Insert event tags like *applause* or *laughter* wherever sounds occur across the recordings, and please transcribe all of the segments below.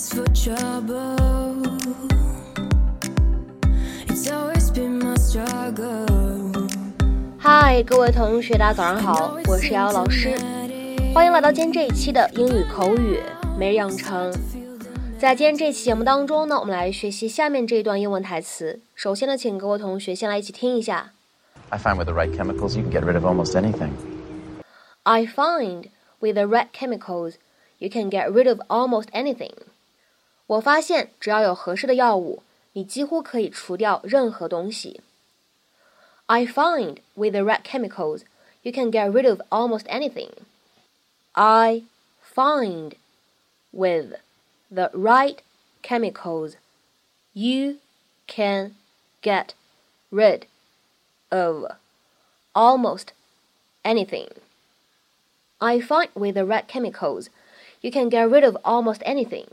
ask for trouble. It's always been my struggle. 嗨，各位同学，大家早上好，我是瑶瑶老师，欢迎来到今天这一期的英语口语每日养成。在今天这期节目当中呢，我们来学习下面这一段英文台词。首先呢，请各位同学先来一起听一下。I find with the right chemicals, you can get rid of almost anything. I find with the right chemicals, you can get rid of almost anything. 我发现只要有合适的药物，你几乎可以除掉任何东西。I find with the right chemicals, you can get rid of almost anything. I find with the right chemicals, you can get rid of almost anything. I find with the right chemicals, you can get rid of almost anything.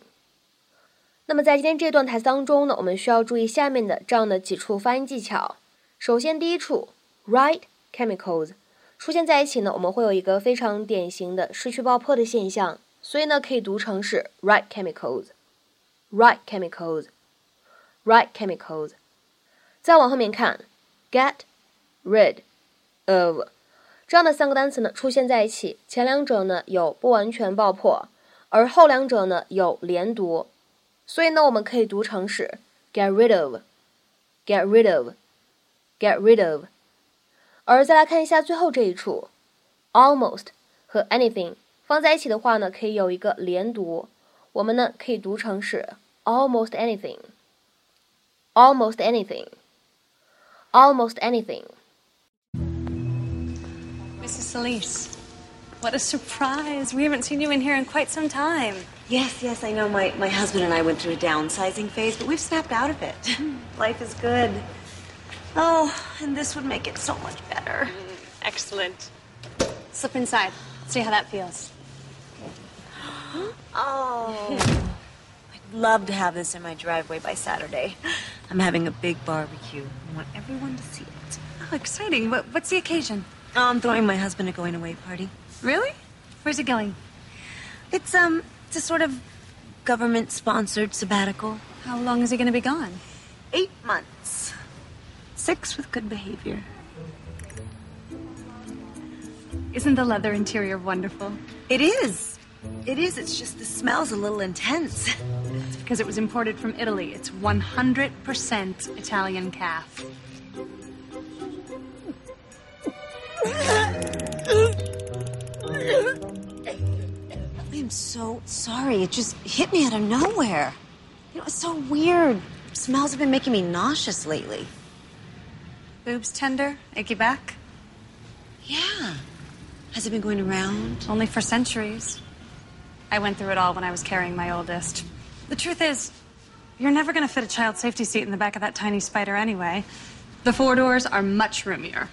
那么在今天这段台词当中呢，我们需要注意下面的这样的几处发音技巧。首先，第一处 right chemicals 出现在一起呢，我们会有一个非常典型的失去爆破的现象，所以呢，可以读成是 right chemicals，right chemicals，right chemicals。再往后面看，get rid of 这样的三个单词呢出现在一起，前两者呢有不完全爆破，而后两者呢有连读，所以呢我们可以读成是 get rid of，get rid of，get rid of。而再来看一下最后这一处，almost 和 anything 放在一起的话呢，可以有一个连读，我们呢可以读成是 almost anything，almost anything，almost anything。Mrs. Solis, what a surprise. We haven't seen you in here in quite some time. Yes, yes, I know. My, my husband and I went through a downsizing phase, but we've snapped out of it. *laughs* Life is good. Oh, and this would make it so much better. Mm, excellent. Slip inside. See how that feels. *gasps* Oh. I'd love to have this in my driveway by Saturday. I'm having a big barbecue. I want everyone to see it. Oh, exciting. What, what's the occasion? Oh, I'm throwing my husband a going away party. Really? Where's it going? It's um it's a sort of government sponsored sabbatical. How long is he going to be gone? Eight months. Six with good behavior. Isn't the leather interior wonderful? It is. It is. It's just the smell's a little intense. It's because it was imported from Italy. It's 100% Italian calf. I'm so sorry. It just hit me out of nowhere. You know, it's so weird. Smells have been making me nauseous lately. Boobs tender? Achy back? Yeah. Has it been going around? Only for centuries. I went through it all when I was carrying my oldest. The truth is, you're never going to fit a child safety seat in the back of that tiny spider anyway. The four doors are much roomier.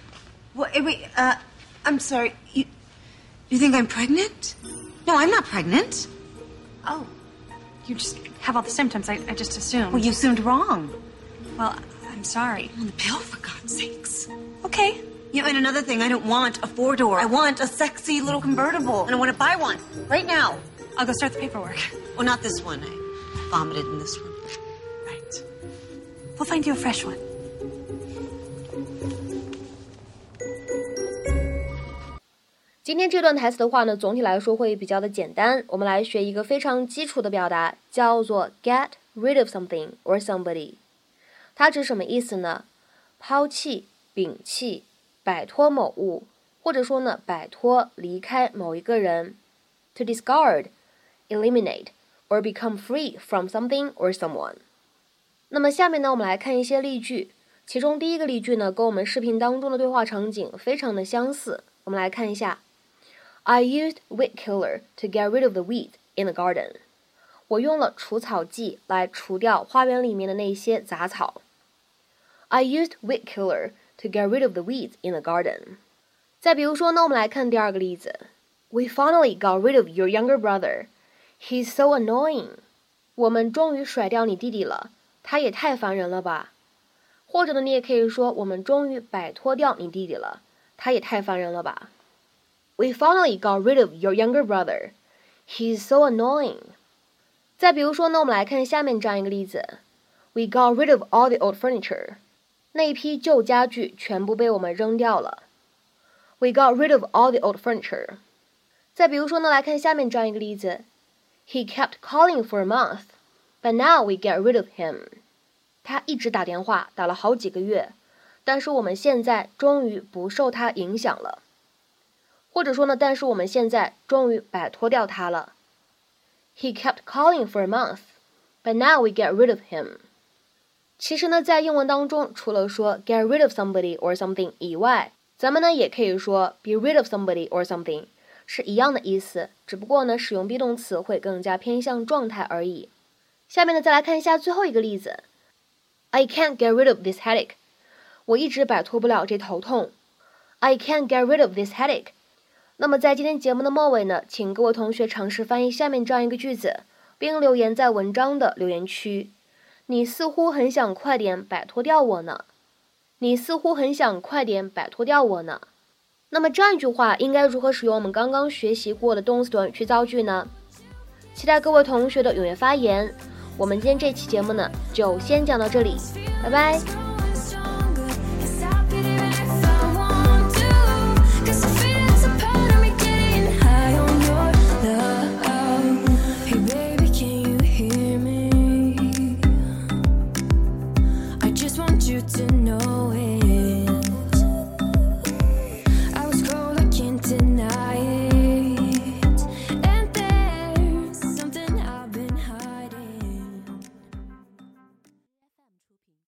Well, wait, uh, I'm sorry. You, you think I'm pregnant? No, I'm not pregnant. Oh, you just have all the symptoms. I, I just assumed. Well, you assumed wrong. Well, I'm sorry. On the pill, for God's sakes. Okay. You know, and another thing, I don't want a four door. I want a sexy little convertible. And I want to buy one right now. I'll go start the paperwork. Well, not this one. I vomited in this one. Right. We'll find you a fresh one. 今天这段台词的话呢，总体来说会比较的简单。我们来学一个非常基础的表达，叫做 get rid of something or somebody。它指什么意思呢？抛弃、摒弃、摆脱某物，或者说呢，摆脱、离开某一个人。To discard, eliminate, or become free from something or someone。那么下面呢，我们来看一些例句。其中第一个例句呢，跟我们视频当中的对话场景非常的相似。我们来看一下。I used weed killer to get rid of the weeds in the garden. 我用了除草剂来除掉花园里面的那些杂草。I used weed killer to get rid of the weeds in the garden. 再比如说呢，我们来看第二个例子。We finally got rid of your younger brother. He's so annoying. 我们终于甩掉你弟弟了，他也太烦人了吧。或者呢，你也可以说我们终于摆脱掉你弟弟了，他也太烦人了吧。 We finally got rid of your younger brother. He's so annoying. 再比如说呢，我们来看下面这样一个例子：We got rid of all the old furniture。那一批旧家具全部被我们扔掉了。We got rid of all the old furniture。再比如说呢，来看下面这样一个例子：He kept calling for a month, but now we get rid of him。他一直打电话，打了好几个月，但是我们现在终于不受他影响了。 或者说呢，但是我们现在终于摆脱掉他了。He kept calling for a month, but now we get rid of him. 其实呢，在英文当中，除了说 get rid of somebody or something 以外，咱们呢也可以说 be rid of somebody or something，是一样的意思，只不过呢，使用 be 动词会更加偏向状态而已。下面呢，再来看一下最后一个例子：I can't get rid of this headache。我一直摆脱不了这头痛。I can't get rid of this headache。 那么在今天节目的末尾呢，请各位同学尝试翻译下面这样一个句子，并留言在文章的留言区。你似乎很想快点摆脱掉我呢。你似乎很想快点摆脱掉我呢。那么这样一句话应该如何使用我们刚刚学习过的动词短语去造句呢？期待各位同学的踊跃发言。我们今天这期节目呢，就先讲到这里，拜拜。